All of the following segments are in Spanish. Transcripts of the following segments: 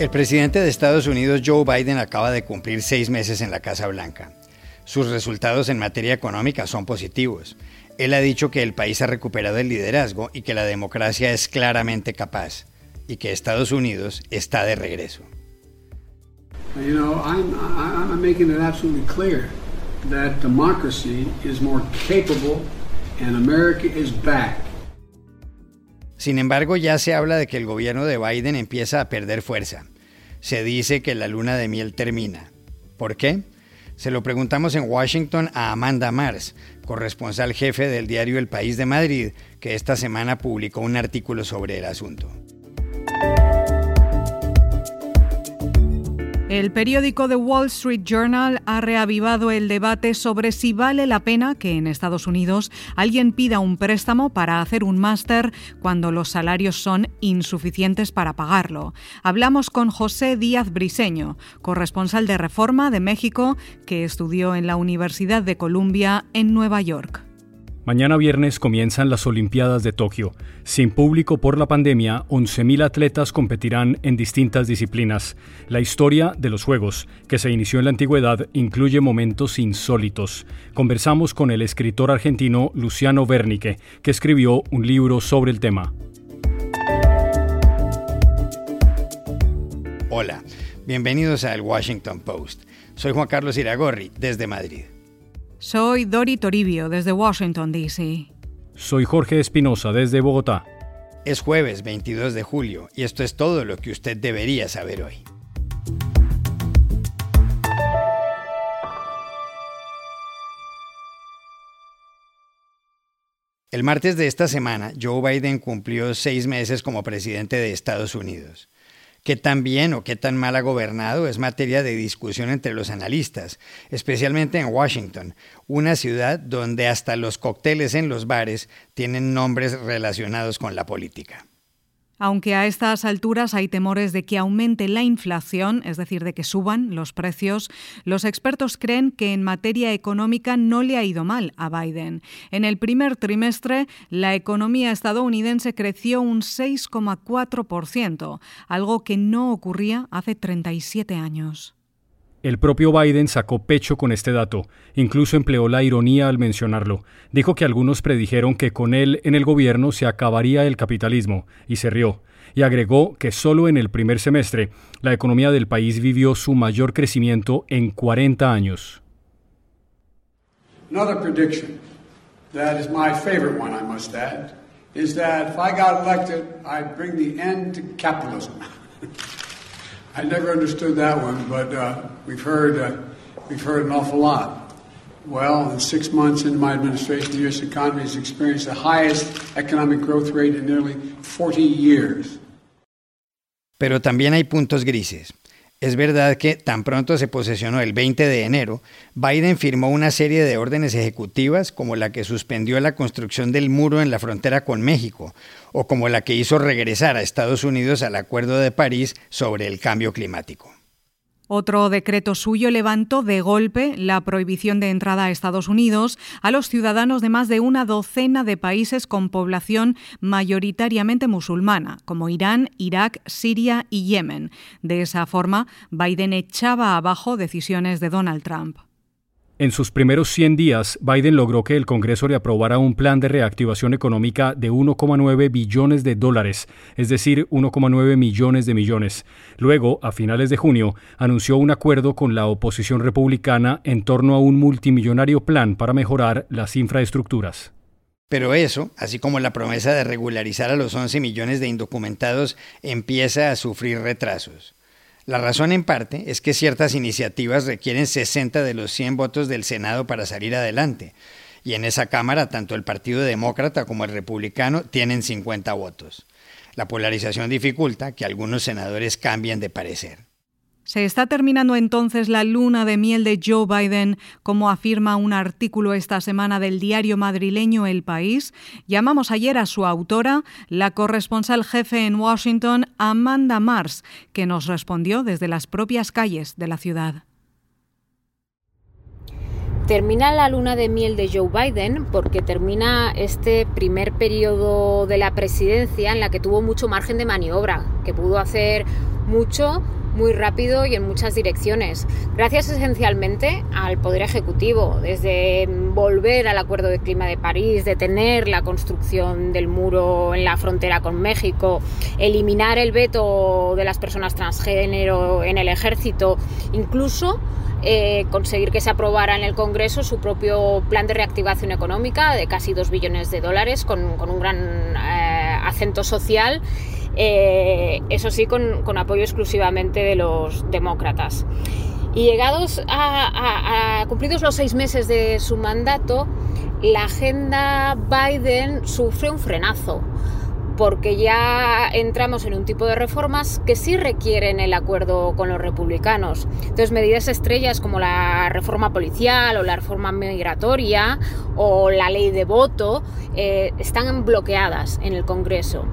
El presidente de Estados Unidos, Joe Biden, acaba de cumplir seis meses en la Casa Blanca. Sus resultados en materia económica son positivos. Él ha dicho que el país ha recuperado el liderazgo y que la democracia es claramente capaz y que Estados Unidos está de regreso. You know, I'm, I'm making it absolutely clear that democracy is more capable and America is back. Sin embargo, ya se habla de que el gobierno de Biden empieza a perder fuerza. Se dice que la luna de miel termina. ¿Por qué? Se lo preguntamos en Washington a Amanda Mars, corresponsal jefe del diario El País de Madrid, que esta semana publicó un artículo sobre el asunto. El periódico The Wall Street Journal ha reavivado el debate sobre si vale la pena que en Estados Unidos alguien pida un préstamo para hacer un máster cuando los salarios son insuficientes para pagarlo. Hablamos con José Díaz Briseño, corresponsal de Reforma de México, que estudió en la Universidad de Columbia en Nueva York. Mañana viernes comienzan las Olimpiadas de Tokio. Sin público por la pandemia, 11.000 atletas competirán en distintas disciplinas. La historia de los Juegos, que se inició en la antigüedad, incluye momentos insólitos. Conversamos con el escritor argentino Luciano Bernique, que escribió un libro sobre el tema. Hola, bienvenidos al Washington Post. Soy Juan Carlos Iragorri, desde Madrid. Soy Dori Toribio desde Washington, D.C. Soy Jorge Espinosa desde Bogotá. Es jueves 22 de julio y esto es todo lo que usted debería saber hoy. El martes de esta semana, Joe Biden cumplió seis meses como presidente de Estados Unidos. Qué tan bien o qué tan mal ha gobernado es materia de discusión entre los analistas, especialmente en Washington, una ciudad donde hasta los cócteles en los bares tienen nombres relacionados con la política. Aunque a estas alturas hay temores de que aumente la inflación, es decir, de que suban los precios, los expertos creen que en materia económica no le ha ido mal a Biden. En el primer trimestre, la economía estadounidense creció un 6,4%, algo que no ocurría hace 37 años. El propio Biden sacó pecho con este dato, incluso empleó la ironía al mencionarlo. Dijo que algunos predijeron que con él en el gobierno se acabaría el capitalismo, y se rió. Y agregó que solo en el primer semestre la economía del país vivió su mayor crecimiento en 40 años. Another prediction that is my favorite one, I must add, is that if I got elected, I'd bring the end to capitalism. I never understood that one, but uh, we've heard uh, we've heard an awful lot. Well, in six months into my administration, the U.S. economy has experienced the highest economic growth rate in nearly 40 years. Pero también hay puntos grises. Es verdad que tan pronto se posesionó el 20 de enero, Biden firmó una serie de órdenes ejecutivas como la que suspendió la construcción del muro en la frontera con México o como la que hizo regresar a Estados Unidos al Acuerdo de París sobre el cambio climático. Otro decreto suyo levantó de golpe la prohibición de entrada a Estados Unidos a los ciudadanos de más de una docena de países con población mayoritariamente musulmana, como Irán, Irak, Siria y Yemen. De esa forma, Biden echaba abajo decisiones de Donald Trump. En sus primeros 100 días, Biden logró que el Congreso le aprobara un plan de reactivación económica de 1,9 billones de dólares, es decir, 1,9 millones de millones. Luego, a finales de junio, anunció un acuerdo con la oposición republicana en torno a un multimillonario plan para mejorar las infraestructuras. Pero eso, así como la promesa de regularizar a los 11 millones de indocumentados, empieza a sufrir retrasos. La razón en parte es que ciertas iniciativas requieren 60 de los 100 votos del Senado para salir adelante, y en esa Cámara tanto el Partido Demócrata como el Republicano tienen 50 votos. La polarización dificulta que algunos senadores cambien de parecer. Se está terminando entonces la luna de miel de Joe Biden, como afirma un artículo esta semana del diario madrileño El País. Llamamos ayer a su autora, la corresponsal jefe en Washington, Amanda Mars, que nos respondió desde las propias calles de la ciudad. Termina la luna de miel de Joe Biden porque termina este primer periodo de la presidencia en la que tuvo mucho margen de maniobra, que pudo hacer mucho, muy rápido y en muchas direcciones. Gracias esencialmente al Poder Ejecutivo, desde volver al Acuerdo de Clima de París, detener la construcción del muro en la frontera con México, eliminar el veto de las personas transgénero en el ejército, incluso eh, conseguir que se aprobara en el Congreso su propio plan de reactivación económica de casi 2 billones de dólares con, un gran eh, acento social eh, eso sí, con, apoyo exclusivamente de los demócratas. Y llegados a, cumplidos los seis meses de su mandato, la agenda Biden sufre un frenazo porque ya entramos en un tipo de reformas que sí requieren el acuerdo con los republicanos. Entonces, medidas estrellas como la reforma policial o la reforma migratoria o la ley de voto eh, están bloqueadas en el Congreso.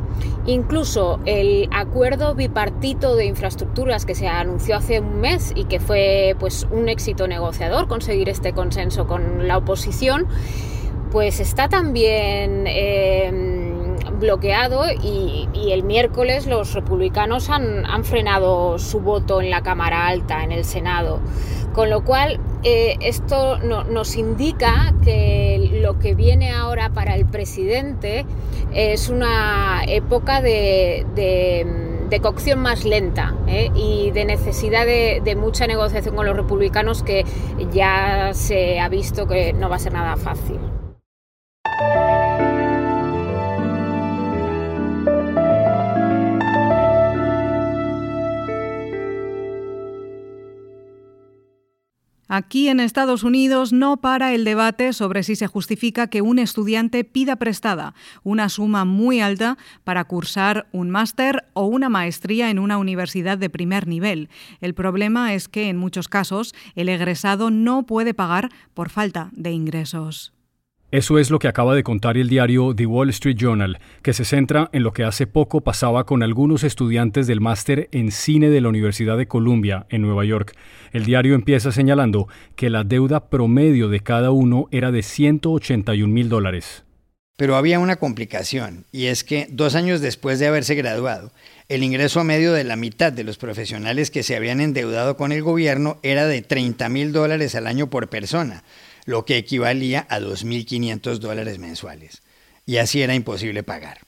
Incluso el acuerdo bipartito de infraestructuras que se anunció hace un mes y que fue pues, un éxito negociador conseguir este consenso con la oposición, pues está también... Eh, bloqueado y, el miércoles los republicanos han, frenado su voto en la Cámara Alta, en el Senado. Con lo cual, eh, esto nos indica que lo que viene ahora para el presidente es una época de, cocción más lenta ¿eh? y de necesidad de, de, mucha negociación con los republicanos que ya se ha visto que no va a ser nada fácil. Aquí en Estados Unidos no para el debate sobre si se justifica que un estudiante pida prestada una suma muy alta para cursar un máster o una maestría en una universidad de primer nivel. El problema es que en muchos casos el egresado no puede pagar por falta de ingresos. Eso es lo que acaba de contar el diario The Wall Street Journal, que se centra en lo que hace poco pasaba con algunos estudiantes del máster en cine de la Universidad de Columbia, en Nueva York. El diario empieza señalando que la deuda promedio de cada uno era de 181 mil dólares. Pero había una complicación, y es que dos años después de haberse graduado, el ingreso medio de la mitad de los profesionales que se habían endeudado con el gobierno era de 30 mil dólares al año por persona lo que equivalía a 2.500 dólares mensuales. Y así era imposible pagar.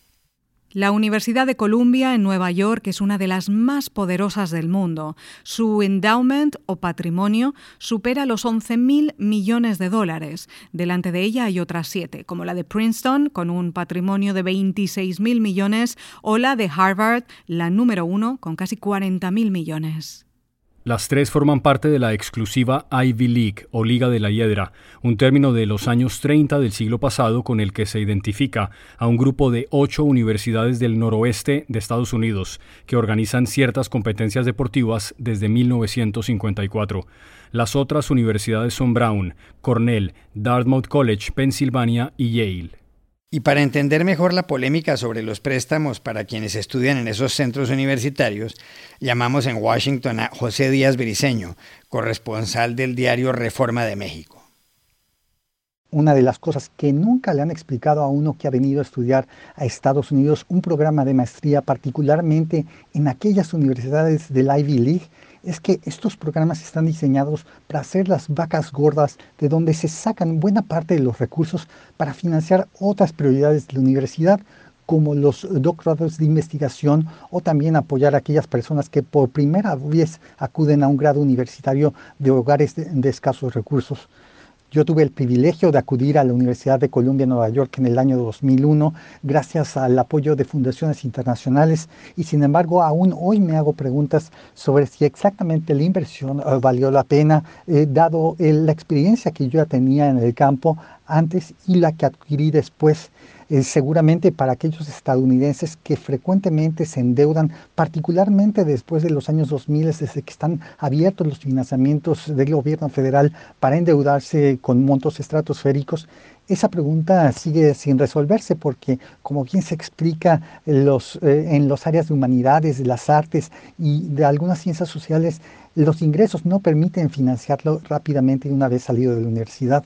La Universidad de Columbia en Nueva York es una de las más poderosas del mundo. Su endowment o patrimonio supera los 11.000 millones de dólares. Delante de ella hay otras siete, como la de Princeton, con un patrimonio de 26.000 millones, o la de Harvard, la número uno, con casi 40.000 millones. Las tres forman parte de la exclusiva Ivy League o Liga de la Hiedra, un término de los años 30 del siglo pasado con el que se identifica a un grupo de ocho universidades del noroeste de Estados Unidos que organizan ciertas competencias deportivas desde 1954. Las otras universidades son Brown, Cornell, Dartmouth College, Pennsylvania y Yale. Y para entender mejor la polémica sobre los préstamos para quienes estudian en esos centros universitarios, llamamos en Washington a José Díaz Briceño, corresponsal del diario Reforma de México. Una de las cosas que nunca le han explicado a uno que ha venido a estudiar a Estados Unidos un programa de maestría, particularmente en aquellas universidades del Ivy League, es que estos programas están diseñados para hacer las vacas gordas de donde se sacan buena parte de los recursos para financiar otras prioridades de la universidad, como los doctorados de investigación o también apoyar a aquellas personas que por primera vez acuden a un grado universitario de hogares de, escasos recursos. Yo tuve el privilegio de acudir a la Universidad de Columbia, Nueva York, en el año 2001, gracias al apoyo de fundaciones internacionales, y sin embargo, aún hoy me hago preguntas sobre si exactamente la inversión eh, valió la pena, eh, dado la experiencia que yo ya tenía en el campo antes y la que adquirí después. Eh, seguramente para aquellos estadounidenses que frecuentemente se endeudan, particularmente después de los años 2000, desde que están abiertos los financiamientos del gobierno federal para endeudarse con montos estratosféricos, esa pregunta sigue sin resolverse porque, como bien se explica los, eh, en los áreas de humanidades, de las artes y de algunas ciencias sociales, los ingresos no permiten financiarlo rápidamente una vez salido de la universidad.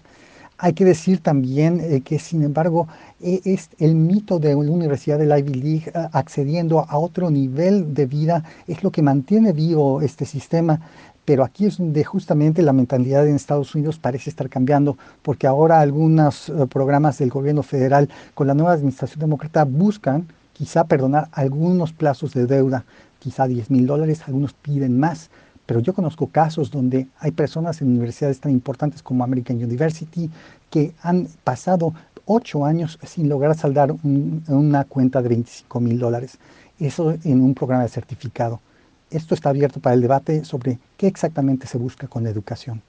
Hay que decir también eh, que, sin embargo, e, es el mito de la Universidad de la Ivy League eh, accediendo a otro nivel de vida es lo que mantiene vivo este sistema. Pero aquí es donde justamente la mentalidad en Estados Unidos parece estar cambiando, porque ahora algunos eh, programas del gobierno federal con la nueva administración demócrata buscan quizá perdonar algunos plazos de deuda, quizá 10 mil dólares, algunos piden más, pero yo conozco casos donde hay personas en universidades tan importantes como American University que han pasado ocho años sin lograr saldar una cuenta de 25 mil dólares. Eso en un programa de certificado. Esto está abierto para el debate sobre qué exactamente se busca con la educación.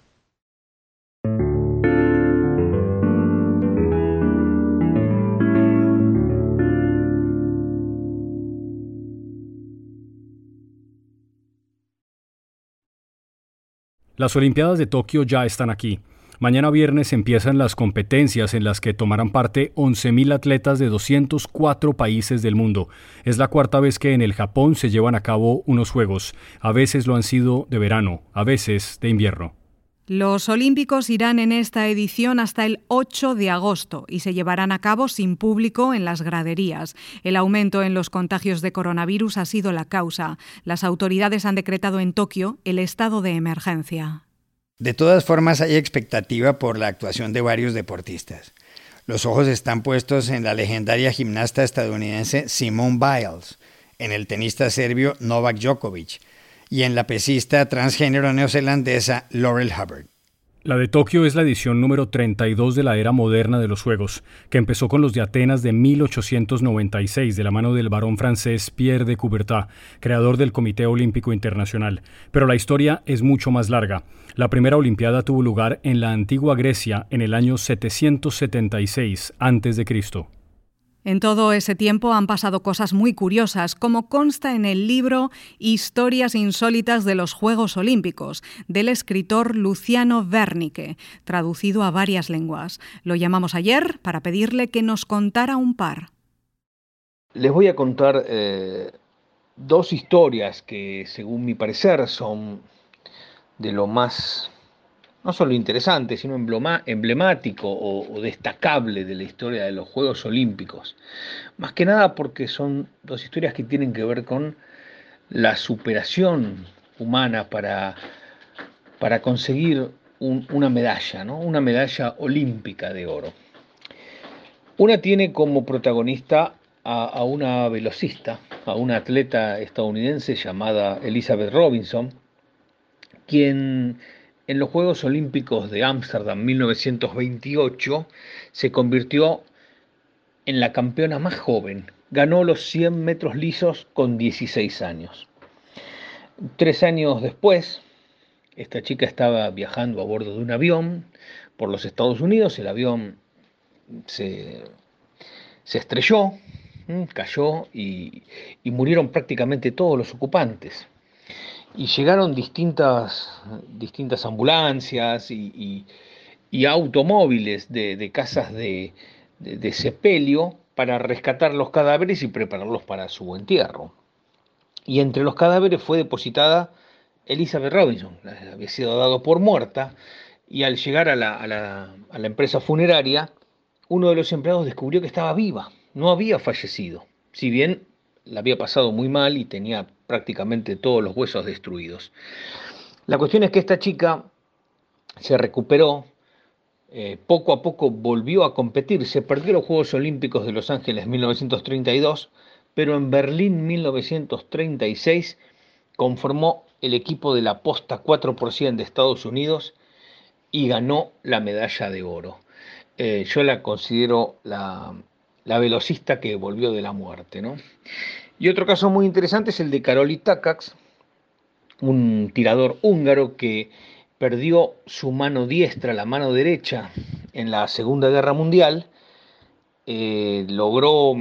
Las Olimpiadas de Tokio ya están aquí. Mañana viernes empiezan las competencias en las que tomarán parte 11.000 atletas de 204 países del mundo. Es la cuarta vez que en el Japón se llevan a cabo unos Juegos. A veces lo han sido de verano, a veces de invierno. Los Olímpicos irán en esta edición hasta el 8 de agosto y se llevarán a cabo sin público en las graderías. El aumento en los contagios de coronavirus ha sido la causa. Las autoridades han decretado en Tokio el estado de emergencia. De todas formas, hay expectativa por la actuación de varios deportistas. Los ojos están puestos en la legendaria gimnasta estadounidense Simone Biles, en el tenista serbio Novak Djokovic, y en la pesista transgénero neozelandesa Laurel Hubbard. La de Tokio es la edición número 32 de la era moderna de los Juegos, que empezó con los de Atenas de 1896 de la mano del varón francés Pierre de Coubertin, creador del Comité Olímpico Internacional. Pero la historia es mucho más larga. La primera Olimpiada tuvo lugar en la antigua Grecia en el año 776 a.C. En todo ese tiempo han pasado cosas muy curiosas, como consta en el libro Historias insólitas de los Juegos Olímpicos, del escritor Luciano Wernicke, traducido a varias lenguas. Lo llamamos ayer para pedirle que nos contara un par. Les voy a contar eh, dos historias que, según mi parecer, son de lo más no solo interesante, sino emblemático o, destacable de la historia de los Juegos Olímpicos. Más que nada porque son dos historias que tienen que ver con la superación humana para, para conseguir una medalla, ¿no? una medalla olímpica de oro. Una tiene como protagonista a, a una velocista, a una atleta estadounidense llamada Elizabeth Robinson, quien en los Juegos Olímpicos de Ámsterdam 1928 se convirtió en la campeona más joven. Ganó los 100 metros lisos con 16 años. Tres años después, esta chica estaba viajando a bordo de un avión por los Estados Unidos. El avión se, estrelló, cayó y murieron prácticamente todos los ocupantes y llegaron distintas, distintas ambulancias y, automóviles de, casas de, sepelio para rescatar los cadáveres y prepararlos para su entierro. Y entre los cadáveres fue depositada Elizabeth Robinson, había sido dado por muerta, y al llegar a la, a la empresa funeraria, uno de los empleados descubrió que estaba viva, no había fallecido, si bien la había pasado muy mal y tenía prácticamente todos los huesos destruidos. La cuestión es que esta chica se recuperó, eh, poco a poco volvió a competir, se perdió los Juegos Olímpicos de Los Ángeles 1932, pero en Berlín 1936 conformó el equipo de la posta 4% de Estados Unidos y ganó la medalla de oro. Eh, yo la considero la, la velocista que volvió de la muerte. ¿no? Y otro caso muy interesante es el de Karoli Takacs, un tirador húngaro que perdió su mano diestra, la mano derecha, en la Segunda Guerra Mundial, eh, logró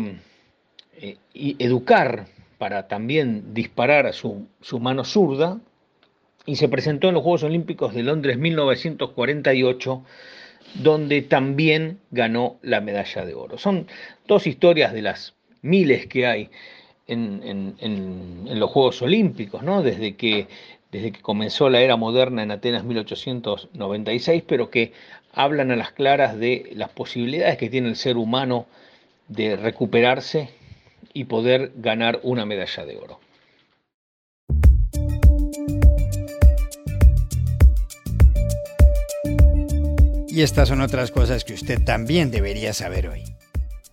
eh, educar para también disparar a su, su mano zurda y se presentó en los Juegos Olímpicos de Londres 1948 donde también ganó la medalla de oro. Son dos historias de las miles que hay en, los Juegos Olímpicos, ¿no? desde que desde que comenzó la era moderna en Atenas 1896, pero que hablan a las claras de las posibilidades que tiene el ser humano de recuperarse y poder ganar una medalla de oro. Y estas son otras cosas que usted también debería saber hoy.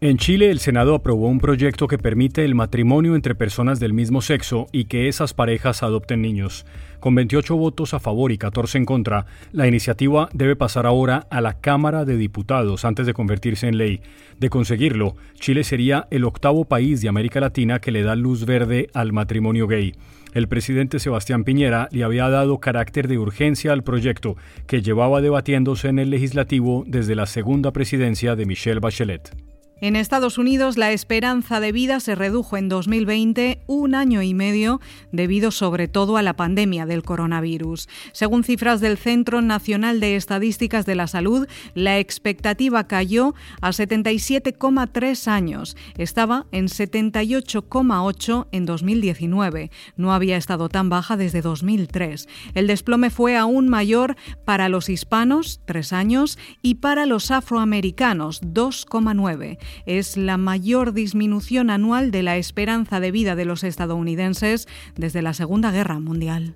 En Chile, el Senado aprobó un proyecto que permite el matrimonio entre personas del mismo sexo y que esas parejas adopten niños. Con 28 votos a favor y 14 en contra, la iniciativa debe pasar ahora a la Cámara de Diputados antes de convertirse en ley. De conseguirlo, Chile sería el octavo país de América Latina que le da luz verde al matrimonio gay. El presidente Sebastián Piñera le había dado carácter de urgencia al proyecto, que llevaba debatiéndose en el legislativo desde la segunda presidencia de Michelle Bachelet. En Estados Unidos la esperanza de vida se redujo en 2020 un año y medio debido sobre todo a la pandemia del coronavirus. Según cifras del Centro Nacional de Estadísticas de la Salud, la expectativa cayó a 77,3 años. Estaba en 78,8 en 2019. No había estado tan baja desde 2003. El desplome fue aún mayor para los hispanos, 3 años, y para los afroamericanos, 2,9 es la mayor disminución anual de la esperanza de vida de los estadounidenses desde la Segunda Guerra Mundial.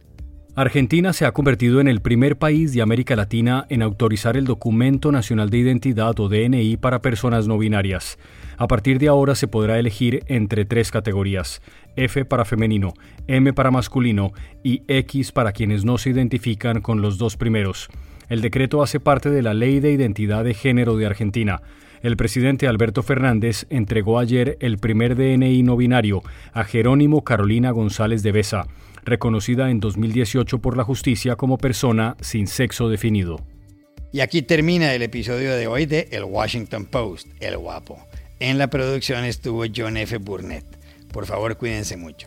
Argentina se ha convertido en el primer país de América Latina en autorizar el Documento Nacional de Identidad o DNI para personas no binarias. A partir de ahora se podrá elegir entre tres categorías, F para femenino, M para masculino y X para quienes no se identifican con los dos primeros. El decreto hace parte de la Ley de Identidad de Género de Argentina. El presidente Alberto Fernández entregó ayer el primer DNI no binario a Jerónimo Carolina González de Besa, reconocida en 2018 por la justicia como persona sin sexo definido. Y aquí termina el episodio de hoy de El Washington Post, El Guapo. En la producción estuvo John F. Burnett. Por favor, cuídense mucho.